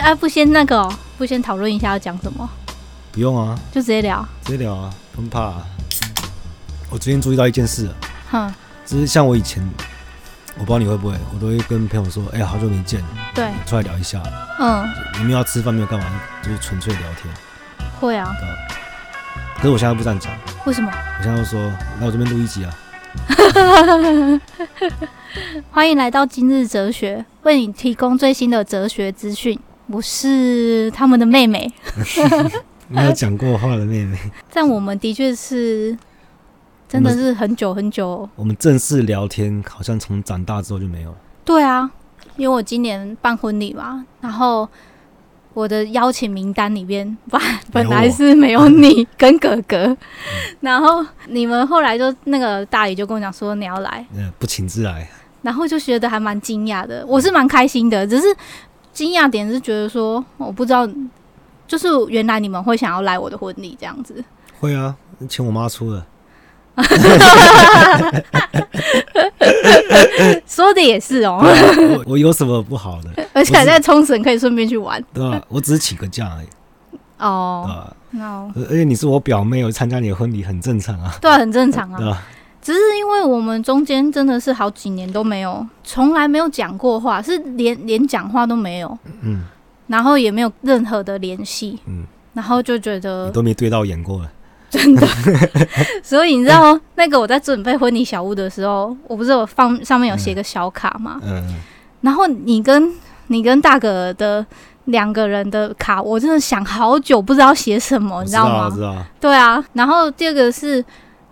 啊，不先那个、哦，不先讨论一下要讲什么？不用啊，就直接聊，直接聊啊，不怕、啊。我最近注意到一件事，哼，就是像我以前，我不知道你会不会，我都会跟朋友说，哎、欸、呀，好久没见，对，出来聊一下，嗯，你们要吃饭没有干嘛，就是纯粹聊天，会啊，对。可是我现在不这样讲，为什么？我现在就说，来我这边录一集啊。欢迎来到今日哲学，为你提供最新的哲学资讯。我是他们的妹妹，没有讲过话的妹妹。但我们的确是，真的是很久很久。我，们正式聊天，好像从长大之后就没有了。对啊，因为我今年办婚礼嘛，然后。我的邀请名单里边，本 本来是没有你跟哥哥，然后你们后来就那个大姨就跟我讲说你要来，嗯，不请自来，然后就觉得还蛮惊讶的，我是蛮开心的，只是惊讶点是觉得说我不知道，就是原来你们会想要来我的婚礼这样子，会啊，请我妈出的。说的也是哦，我我有什么不好的？而且还在冲绳可以顺便去玩，对吧？我只是请个假而已。哦，对吧？而且你是我表妹，我参加你的婚礼很正常啊。对，很正常啊。对吧？只是因为我们中间真的是好几年都没有，从来没有讲过话，是连连讲话都没有。嗯。然后也没有任何的联系。嗯。然后就觉得都没对到眼过了。真的，所以你知道那个我在准备婚礼小屋的时候，我不是有放上面有写个小卡吗？嗯，然后你跟你跟大哥的两个人的卡，我真的想好久，不知道写什么，你知道吗？知道，对啊。然后第二个是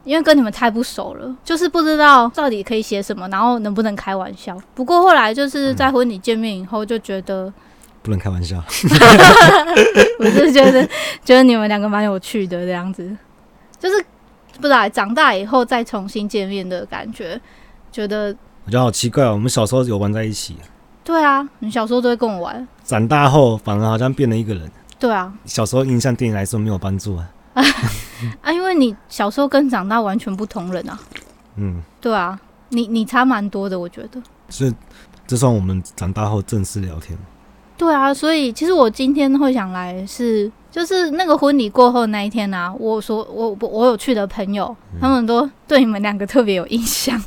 因为跟你们太不熟了，就是不知道到底可以写什么，然后能不能开玩笑。不过后来就是在婚礼见面以后，就觉得。不能开玩笑，我是觉得觉得你们两个蛮有趣的这样子。就是不知道长大以后再重新见面的感觉，觉得我觉得好奇怪哦。我们小时候有玩在一起，对啊，你小时候都会跟我玩。长大后反而好像变了一个人。对啊，小时候印象对你来说没有帮助啊。啊，因为你小时候跟长大完全不同人啊。嗯，对啊，你你差蛮多的，我觉得。所以这算我们长大后正式聊天。对啊，所以其实我今天会想来是。就是那个婚礼过后那一天啊，我所我我我有去的朋友，嗯、他们都对你们两个特别有印象。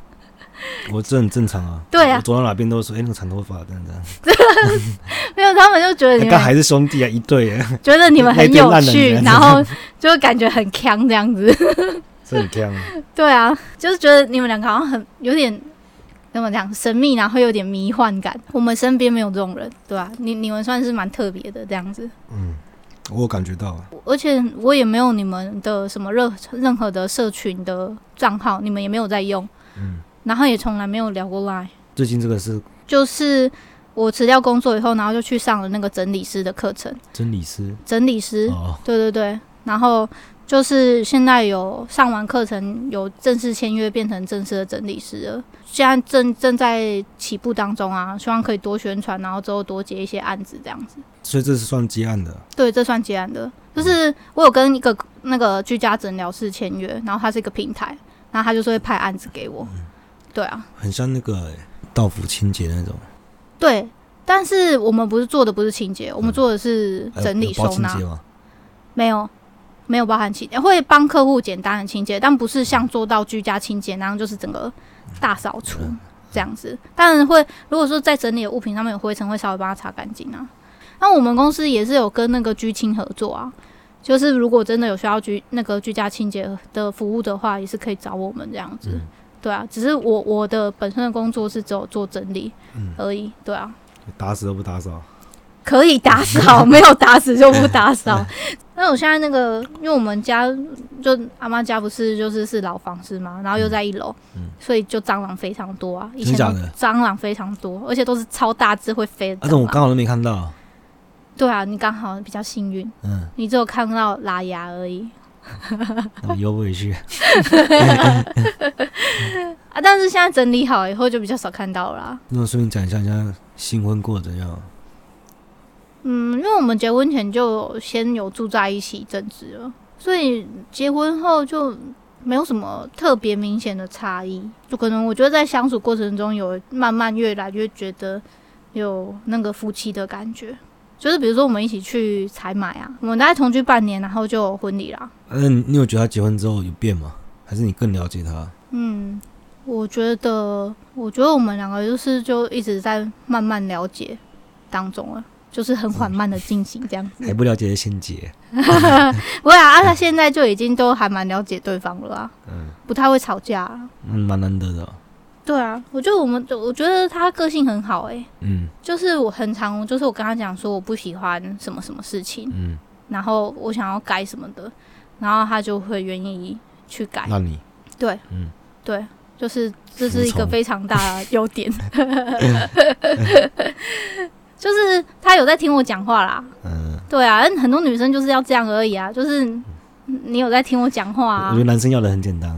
我这很正常啊。对啊，走到哪边都说，哎、欸，那个长头发这样这。没有，他们就觉得你们 还是兄弟啊，一对。觉得你们很有趣，然后就感觉很强这样子。是很强。对啊，就是觉得你们两个好像很有点怎么讲神秘，然后会有点迷幻感。我们身边没有这种人，对吧、啊？你你们算是蛮特别的这样子。嗯。我有感觉到，而且我也没有你们的什么任任何的社群的账号，你们也没有在用，嗯，然后也从来没有聊过 Line。最近这个是，就是我辞掉工作以后，然后就去上了那个整理师的课程。整理师，整理师，哦，对对对，然后。就是现在有上完课程，有正式签约，变成正式的整理师了。现在正正在起步当中啊，希望可以多宣传，然后之后多接一些案子，这样子。所以这是算接案的？对，这算接案的。就是我有跟一个那个居家诊疗室签约，然后它是一个平台，然后他就是会派案子给我。嗯、对啊，很像那个道府清洁那种。对，但是我们不是做的不是清洁，我们做的是整理收纳。嗯、没有。没有包含清洁，会帮客户简单的清洁，但不是像做到居家清洁那样，就是整个大扫除这样子。当然会，如果说在整理的物品上面有灰尘，会稍微帮他擦干净啊。那我们公司也是有跟那个居清合作啊，就是如果真的有需要居那个居家清洁的服务的话，也是可以找我们这样子。对啊，只是我我的本身的工作是只有做整理而已。对啊，打死都不打扫。可以打扫，没有打死就不打扫。那我现在那个，因为我们家就阿妈家不是就是是老房子嘛，然后又在一楼，嗯，所以就蟑螂非常多啊。以前蟑螂非常多，而且都是超大只会飞的。但是我刚好都没看到。对啊，你刚好比较幸运，嗯，你只有看到拉牙而已。我游不回去。啊，但是现在整理好以后就比较少看到了啦。那我顺便讲一下，现在新婚过怎样？嗯，因为我们结婚前就先有住在一起一阵子了，所以结婚后就没有什么特别明显的差异。就可能我觉得在相处过程中有慢慢越来越觉得有那个夫妻的感觉，就是比如说我们一起去采买啊，我们大概同居半年，然后就有婚礼啦。嗯，你有觉得他结婚之后有变吗？还是你更了解他？嗯，我觉得，我觉得我们两个就是就一直在慢慢了解当中了。就是很缓慢的进行这样子，还不了解的先结，不会啊，啊，他现在就已经都还蛮了解对方了啊，嗯，不太会吵架，嗯，蛮难得的，对啊，我觉得我们，我觉得他个性很好，哎，嗯，就是我很常，就是我跟他讲说我不喜欢什么什么事情，嗯，然后我想要改什么的，然后他就会愿意去改，那你，对，嗯，对，就是这是一个非常大的 优点。就是他有在听我讲话啦，嗯，对啊，很多女生就是要这样而已啊，就是你有在听我讲话啊。我觉得男生要的很简单，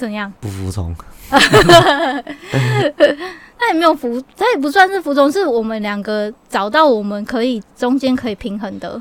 怎样？不服从。那也没有服，他也不算是服从，是我们两个找到我们可以中间可以平衡的。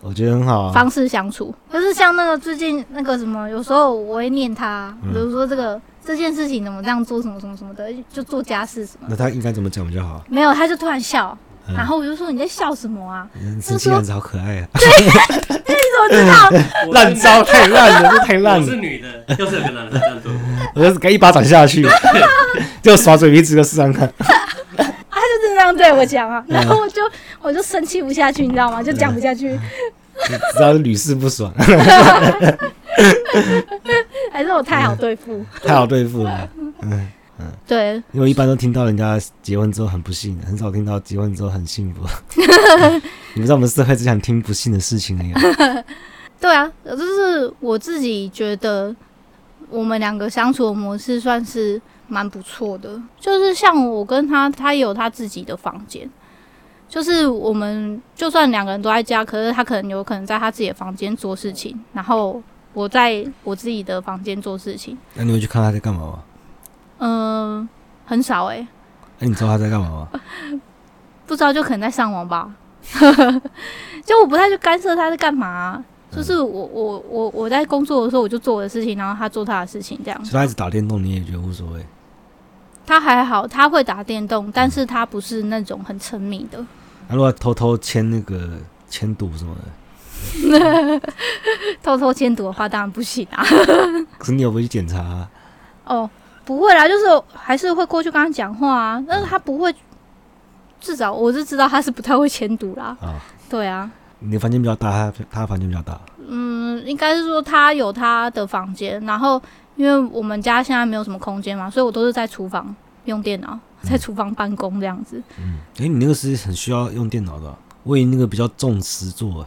我觉得很好啊。方式相处，就是像那个最近那个什么，有时候我会念他，比如说这个这件事情怎么这样做，什么什么什么的，就做家事什么。那他应该怎么讲比较好？没有，他就突然笑。然后我就说，你在笑什么啊？神奇样子好可爱啊！对，你怎么知道？烂招太烂了，这太烂了。我是女的，就是有个男的这样做。我就给一巴掌下去，就耍嘴皮子个试试看。他就是这样对我讲啊，然后我就我就生气不下去，你知道吗？就讲不下去。知道是屡试不爽。还是我太好对付？太好对付了。嗯。对，因为一般都听到人家结婚之后很不幸，很少听到结婚之后很幸福。你们知道我们社会只想听不幸的事情那样。对啊，就是我自己觉得我们两个相处的模式算是蛮不错的。就是像我跟他，他也有他自己的房间，就是我们就算两个人都在家，可是他可能有可能在他自己的房间做事情，然后我在我自己的房间做事情。那你会去看他在干嘛吗？嗯，很少哎、欸。哎、欸，你知道他在干嘛吗？不知道，就可能在上网吧。就我不太去干涉他在干嘛、啊，就是我我我我在工作的时候，我就做我的事情，然后他做他的事情，这样。所以他一直打电动，你也觉得无所谓？他还好，他会打电动，但是他不是那种很沉迷的。他、嗯啊、如果偷偷签那个签赌什么的，偷偷签赌的话，当然不行啊。可是你有没有去检查、啊？哦。不会啦，就是还是会过去跟他讲话啊，但是他不会，至少我是知道他是不太会签读啦。啊，对啊。你房间比较大，他他房间比较大。嗯，应该是说他有他的房间，然后因为我们家现在没有什么空间嘛，所以我都是在厨房用电脑，在厨房办公这样子。嗯，诶，你那个是很需要用电脑的啊，我以为那个比较重实作。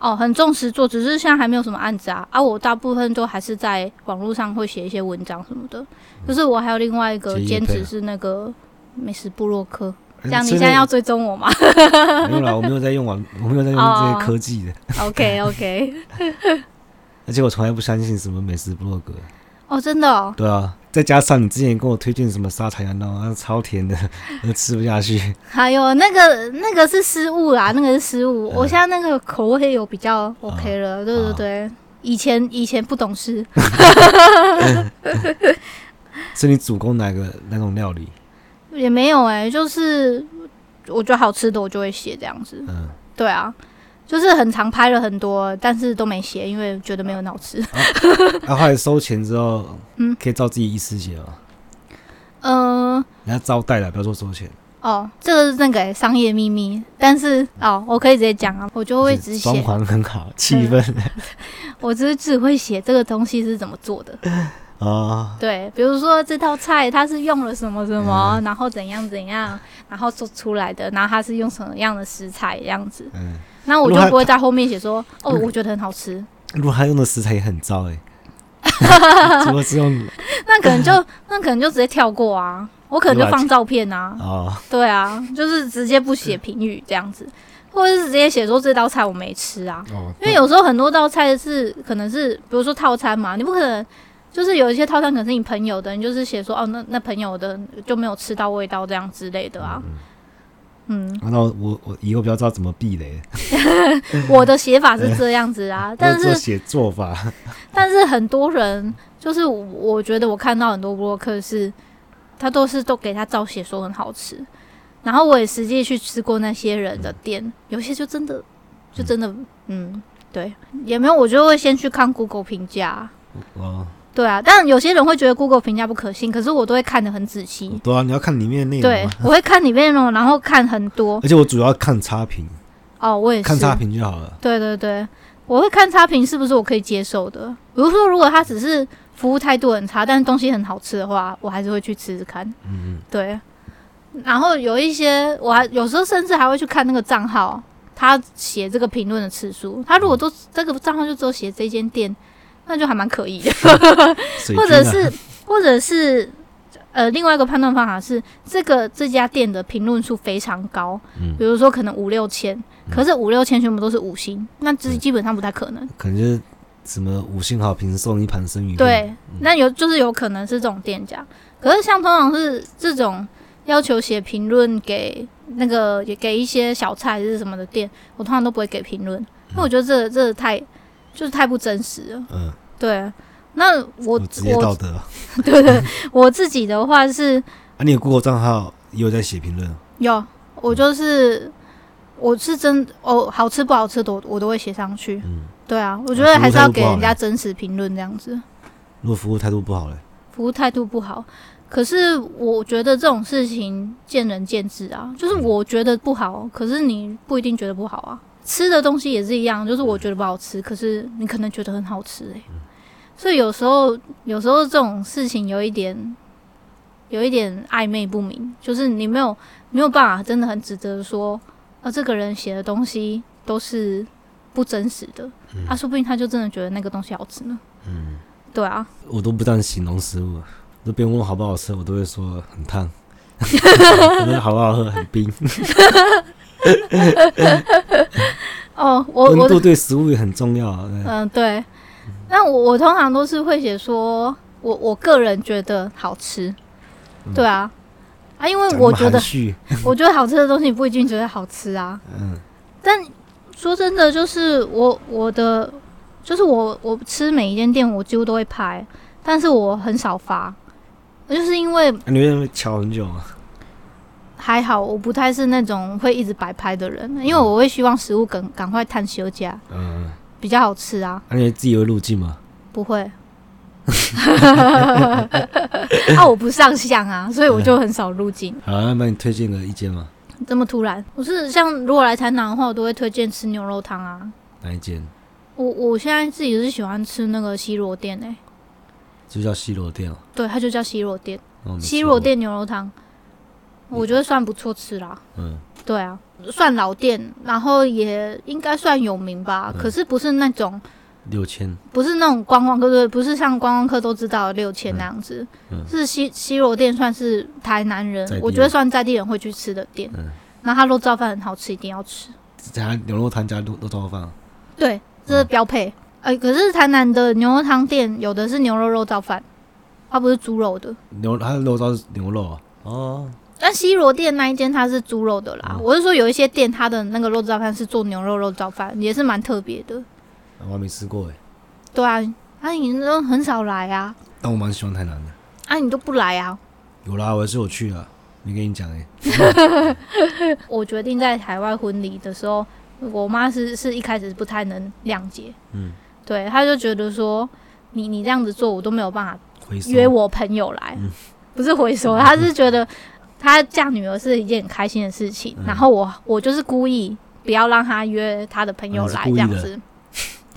哦，很重视做，只是现在还没有什么案子啊。啊，我大部分都还是在网络上会写一些文章什么的。嗯、就是我还有另外一个兼职是那个美食部落客。这样你现在要追踪我吗？没有啦，我没有在用网，我没有在用这些科技的。哦、OK OK。而且我从来不相信什么美食部落格。哦，真的哦。对啊。再加上你之前跟我推荐什么沙茶羊肉，超甜的，我吃不下去。还有那个那个是失误啦，那个是失误。我现在那个口味有比较 OK 了，对对对。以前以前不懂事。是你主攻哪个哪种料理？也没有哎，就是我觉得好吃的我就会写这样子。嗯，对啊。就是很常拍了很多，但是都没写，因为觉得没有脑子。啊，后来收钱之后，嗯，可以照自己意思写吗？嗯、呃，人家招待了，不要说收钱。哦，这个是那个商业秘密，但是哦，我可以直接讲啊，我就会只写。装潢很好，气氛。我只是只会写这个东西是怎么做的。哦，对，比如说这道菜它是用了什么什么，嗯、然后怎样怎样，然后做出来的，然后它是用什么样的食材这样子。嗯。那我就不会在后面写说哦，我觉得很好吃。如果他用的食材也很糟哎、欸，怎么是用？那可能就那可能就直接跳过啊，我可能就放照片啊。哦，对啊，就是直接不写评语这样子，或者是直接写说这道菜我没吃啊。哦，因为有时候很多道菜是可能是比如说套餐嘛，你不可能就是有一些套餐可能是你朋友的，你就是写说哦，那那朋友的就没有吃到味道这样之类的啊。嗯嗯，那我我以后比较知道怎么避雷。我的写法是这样子啊，但是写做法，但是很多人就是我觉得我看到很多部落客是，他都是都给他照写说很好吃，然后我也实际去吃过那些人的店，有些就真的，就真的，嗯，嗯，对，也没有，我就会先去看 Google 评价。哦。对啊，但有些人会觉得 Google 评价不可信，可是我都会看得很仔细。对啊，你要看里面的内容。对，我会看里面的内容，然后看很多。而且我主要看差评。哦，我也是。看差评就好了。对对对，我会看差评是不是我可以接受的。比如说，如果他只是服务态度很差，但是东西很好吃的话，我还是会去吃吃看。嗯嗯。对。然后有一些，我还有时候甚至还会去看那个账号，他写这个评论的次数。他如果都、嗯、这个账号就只有写这间店。那就还蛮可疑的，或者是，或者是，呃，另外一个判断方法是，这个这家店的评论数非常高，嗯，比如说可能五六千，可是五六千全部都是五星，那这基本上不太可能，可能就是什么五星好评送一盘生鱼，对，那有就是有可能是这种店家，可是像通常是这种要求写评论给那个也给一些小菜还是什么的店，我通常都不会给评论，因为我觉得这这太。就是太不真实了。嗯，对。那我职业道德。对对，我自己的话是。啊，你有 Google 账号也有在写评论？有，我就是，我是真哦，好吃不好吃的我都会写上去。嗯，对啊，我觉得还是要给人家真实评论这样子。如果服务态度不好嘞？服务态度不好，可是我觉得这种事情见仁见智啊。就是我觉得不好，可是你不一定觉得不好啊。吃的东西也是一样，就是我觉得不好吃，可是你可能觉得很好吃诶、欸。所以有时候，有时候这种事情有一点，有一点暧昧不明，就是你没有没有办法真的很指责说，啊，这个人写的东西都是不真实的，他、啊、说不定他就真的觉得那个东西好吃呢。嗯，对啊，我都不但形容食物，就别人问我好不好吃，我都会说很烫，好不好喝很冰。哦，我温度对食物也很重要啊。嗯，对。那我我通常都是会写说，我我个人觉得好吃。对啊，啊，因为我觉得 我觉得好吃的东西不一定觉得好吃啊。嗯。但说真的，就是我我的就是我我吃每一间店，我几乎都会拍，但是我很少发，就是因为你为什么乔很久啊？还好，我不太是那种会一直摆拍的人，因为我会希望食物赶赶快探休假，嗯，比较好吃啊。那、啊、你自己会入镜吗？不会，啊，我不上相啊，所以我就很少入镜。好，那帮你推荐个一间吗？这么突然？我是像如果来台南的话，我都会推荐吃牛肉汤啊。哪一间？我我现在自己是喜欢吃那个西螺店诶、欸，就叫西螺店哦。对，它就叫西螺店，西螺店牛肉汤。我觉得算不错吃啦，嗯，对啊，算老店，然后也应该算有名吧。嗯、可是不是那种六千，不是那种观光客，对，不是像观光客都知道的六千那样子。嗯，是西西螺店，算是台南人，我觉得算在地人会去吃的店。嗯，那他肉燥饭很好吃，一定要吃。加牛肉汤加肉肉燥饭，对，这是标配。哎、可是台南的牛肉汤店有的是牛肉肉燥饭，它不是猪肉的。牛，它的肉燥是牛肉啊。哦。但西螺店那一间它是猪肉的啦，嗯、我是说有一些店它的那个肉燥饭是做牛肉肉燥饭，也是蛮特别的。我还没吃过哎。对啊，啊你都很少来啊。但我蛮喜欢台南的。啊你都不来啊？有啦，我还是有去啊。没跟你讲哎。我决定在海外婚礼的时候，我妈是是一开始不太能谅解。嗯。对，她就觉得说你你这样子做，我都没有办法约我朋友来。嗯、不是回收，她是觉得。他嫁女儿是一件很开心的事情，嗯、然后我我就是故意不要让他约他的朋友来这样子，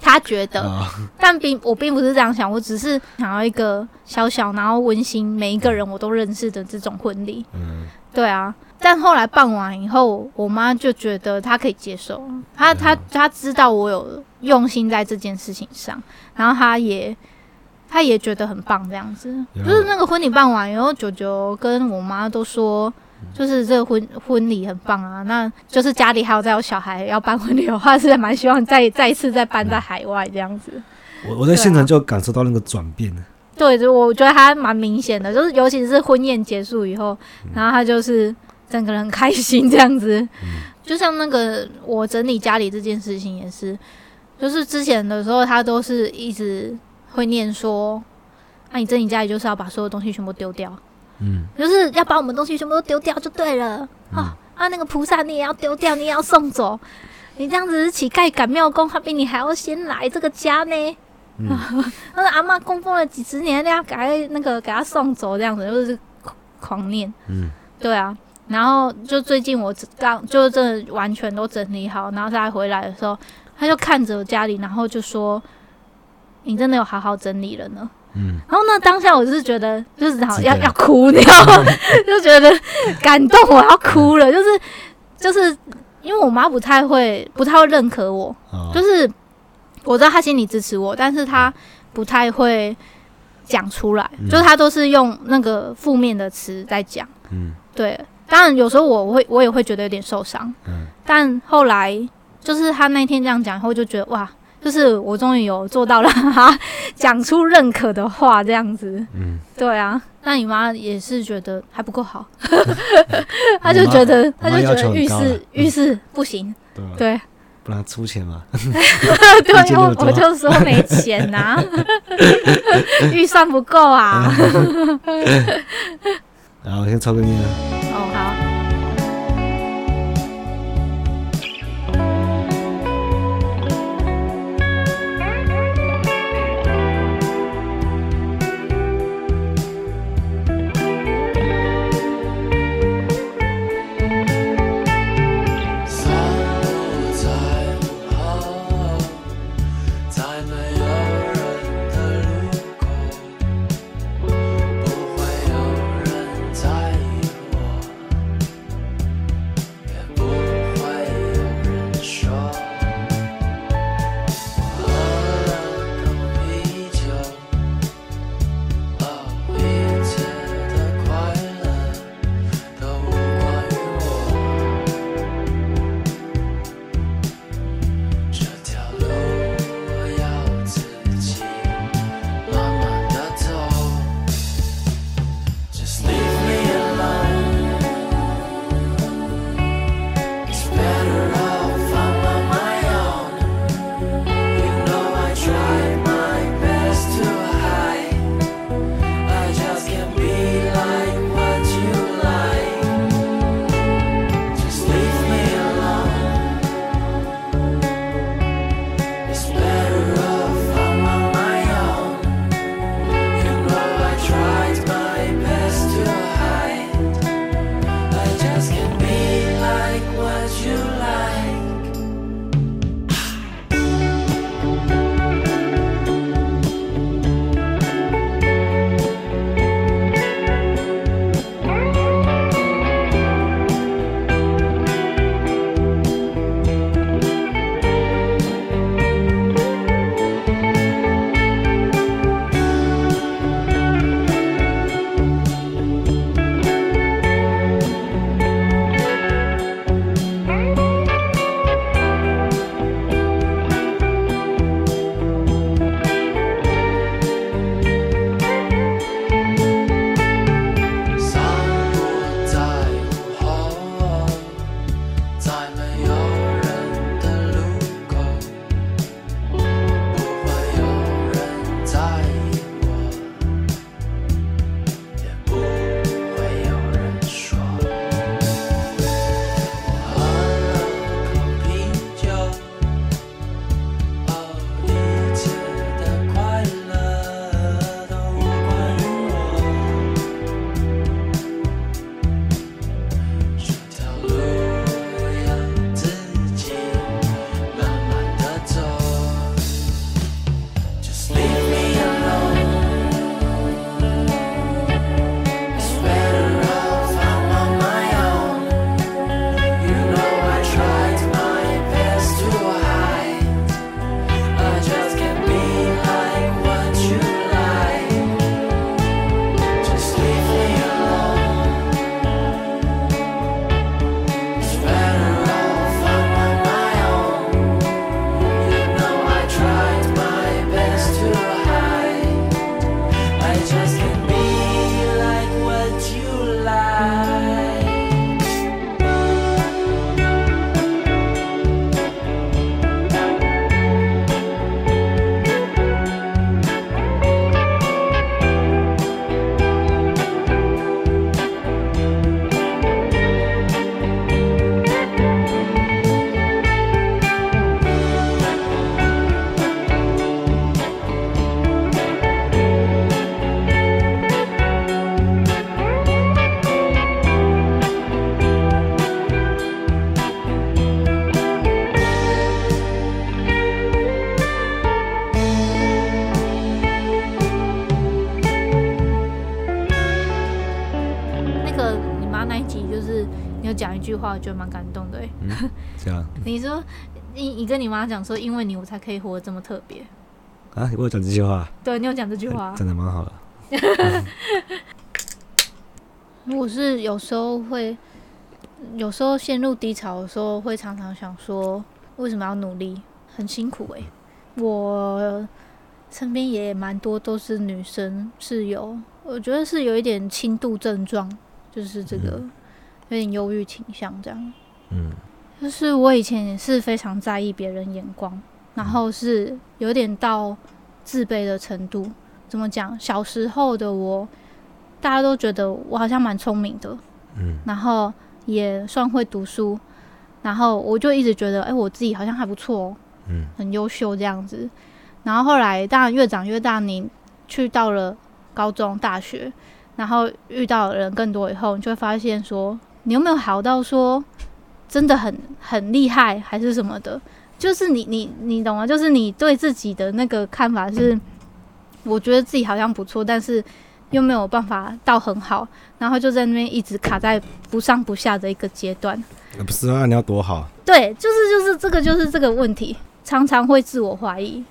他觉得，哦、但并我并不是这样想，我只是想要一个小小然后温馨，每一个人我都认识的这种婚礼。嗯，对啊，但后来办完以后，我妈就觉得她可以接受，她她她知道我有用心在这件事情上，然后她也。他也觉得很棒，这样子，就是那个婚礼办完以后，九九跟我妈都说，就是这个婚婚礼很棒啊。那就是家里还有再有小孩要办婚礼的话，是蛮希望再再一次再办在海外这样子。我我在现场就感受到那个转变了。对，就我觉得他蛮明显的，就是尤其是婚宴结束以后，然后他就是整个人很开心这样子。就像那个我整理家里这件事情也是，就是之前的时候他都是一直。会念说，那、啊、你整理家里就是要把所有东西全部丢掉，嗯，就是要把我们东西全部都丢掉就对了。嗯、哦，啊，那个菩萨你也要丢掉，你也要送走。你这样子是乞丐赶庙公，他比你还要先来这个家呢。嗯，那阿妈供奉了几十年，你要给那个给他送走，这样子就是狂念。嗯，对啊。然后就最近我刚就真的完全都整理好，然后他回来的时候，他就看着我家里，然后就说：“你真的有好好整理了呢。”嗯。然后呢，当下我就是觉得就是好要要哭，你知道吗？就觉得感动，我要哭了。就是就是因为我妈不太会不太会认可我，哦、就是我知道她心里支持我，但是她不太会讲出来，嗯、就是她都是用那个负面的词在讲。嗯，对。当然，有时候我会，我也会觉得有点受伤。嗯。但后来，就是他那天这样讲以后，就觉得哇，就是我终于有做到了，哈，讲出认可的话，这样子。嗯。对啊，那你妈也是觉得还不够好，她就觉得，她就觉得浴室浴室不行。对。对不然出钱嘛。对，我我就说没钱呐，预算不够啊。然后先抽个烟。话，我觉得蛮感动的。嗯，这样。你说，你你跟你妈讲说，因为你我才可以活得这么特别。啊，我有讲这句话。对，你有讲这句话，真的蛮好的。我是有时候会，有时候陷入低潮的时候，会常常想说，为什么要努力？很辛苦诶、欸。我身边也蛮多都是女生室友，我觉得是有一点轻度症状，就是这个有点忧郁倾向这样。嗯，就是我以前也是非常在意别人眼光，然后是有点到自卑的程度。怎么讲？小时候的我。大家都觉得我好像蛮聪明的，嗯，然后也算会读书，然后我就一直觉得，哎、欸，我自己好像还不错，嗯，很优秀这样子。然后后来，当然越长越大，你去到了高中、大学，然后遇到的人更多以后，你就会发现说，你有没有好到说真的很很厉害，还是什么的？就是你你你懂吗？就是你对自己的那个看法是，我觉得自己好像不错，但是。又没有办法到很好，然后就在那边一直卡在不上不下的一个阶段。不是啊，你要多好？对，就是就是这个就是这个问题，常常会自我怀疑，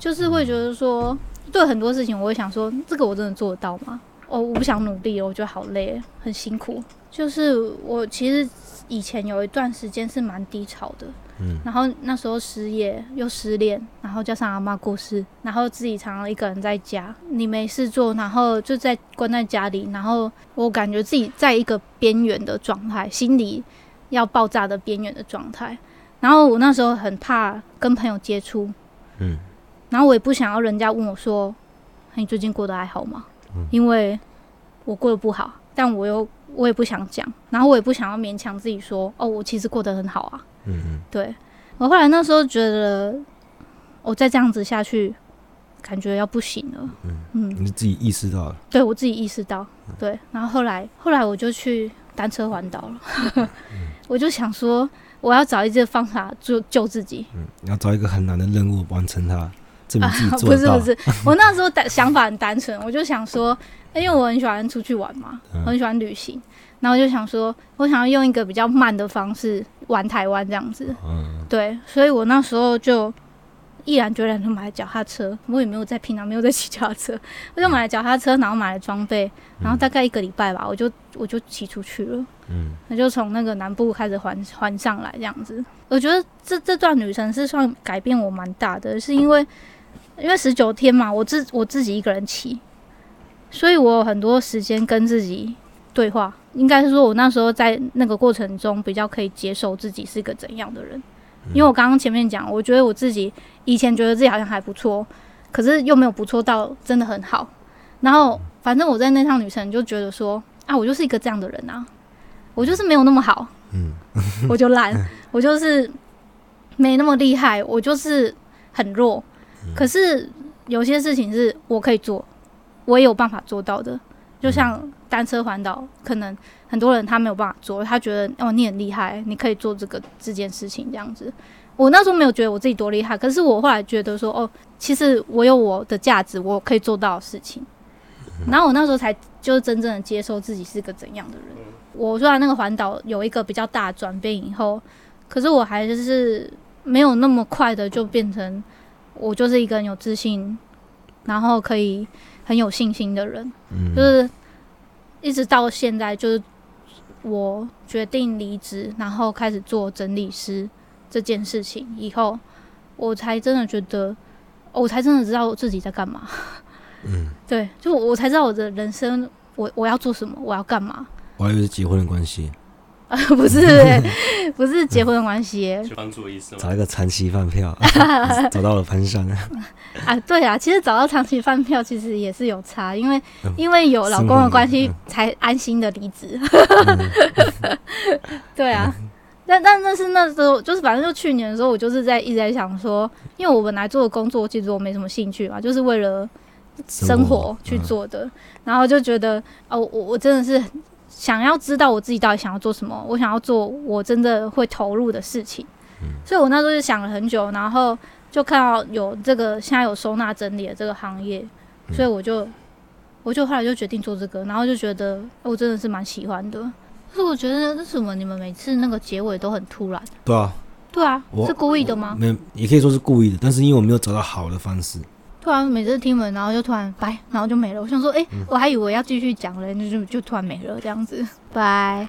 就是会觉得说，对很多事情我会想说，这个我真的做得到吗？哦，我不想努力，我觉得好累，很辛苦。就是我其实以前有一段时间是蛮低潮的。嗯，然后那时候失业又失恋，然后加上阿妈过世，然后自己常常一个人在家，你没事做，然后就在关在家里，然后我感觉自己在一个边缘的状态，心里要爆炸的边缘的状态。然后我那时候很怕跟朋友接触，嗯，然后我也不想要人家问我说，你最近过得还好吗？嗯，因为我过得不好，但我又我也不想讲，然后我也不想要勉强自己说，哦，我其实过得很好啊。嗯嗯，对，我后来那时候觉得，我再这样子下去，感觉要不行了。嗯嗯，你自己意识到了？对，我自己意识到。对，然后后来后来我就去单车环岛了。嗯、我就想说，我要找一个方法救救自己。嗯，你要找一个很难的任务完成它，证明自己做。啊、不是不是，我那时候的想法很单纯，我就想说，因为我很喜欢出去玩嘛，嗯、我很喜欢旅行。然后就想说，我想要用一个比较慢的方式玩台湾这样子，嗯，对，所以我那时候就毅然决然就买了脚踏车，我也没有在平常没有在骑脚踏车，我就买了脚踏车，然后买了装备，然后大概一个礼拜吧，我就我就骑出去了，嗯，那就从那个南部开始环环上来这样子。我觉得这这段旅程是算改变我蛮大的，是因为因为十九天嘛，我自我自己一个人骑，所以我有很多时间跟自己对话。应该是说，我那时候在那个过程中比较可以接受自己是个怎样的人，因为我刚刚前面讲，我觉得我自己以前觉得自己好像还不错，可是又没有不错到真的很好。然后反正我在那趟旅程就觉得说，啊，我就是一个这样的人啊，我就是没有那么好，嗯，我就烂，我就是没那么厉害，我就是很弱。可是有些事情是我可以做，我也有办法做到的，就像。单车环岛，可能很多人他没有办法做，他觉得哦，你很厉害，你可以做这个这件事情这样子。我那时候没有觉得我自己多厉害，可是我后来觉得说哦，其实我有我的价值，我可以做到的事情。然后我那时候才就是真正的接受自己是个怎样的人。我虽然那个环岛有一个比较大的转变以后，可是我还是没有那么快的就变成我就是一个很有自信，然后可以很有信心的人，就是。一直到现在，就是我决定离职，然后开始做整理师这件事情以后，我才真的觉得，我才真的知道我自己在干嘛。嗯，对，就我才知道我的人生，我我要做什么，我要干嘛。我还以为是结婚的关系。啊，不是、欸，不是结婚的关系、欸，帮助意思吗？找一个长期饭票，找到了盘山。啊，对啊，其实找到长期饭票其实也是有差，因为、嗯、因为有老公的关系才安心的离职。嗯、对啊，嗯、但但那是那时候，就是反正就去年的时候，我就是在一直在想说，因为我本来做的工作其实我没什么兴趣嘛，就是为了生活去做的，嗯、然后就觉得哦，我我真的是。想要知道我自己到底想要做什么，我想要做我真的会投入的事情，嗯、所以我那时候就想了很久，然后就看到有这个现在有收纳整理的这个行业，所以我就我就后来就决定做这个，然后就觉得我真的是蛮喜欢的，可是我觉得为什么你们每次那个结尾都很突然？对啊，对啊，是故意的吗？没，也可以说是故意的，但是因为我没有找到好的方式。突然每次听完，然后就突然拜，然后就没了。我想说，哎、欸，我还以为要继续讲了，就就就突然没了这样子，拜。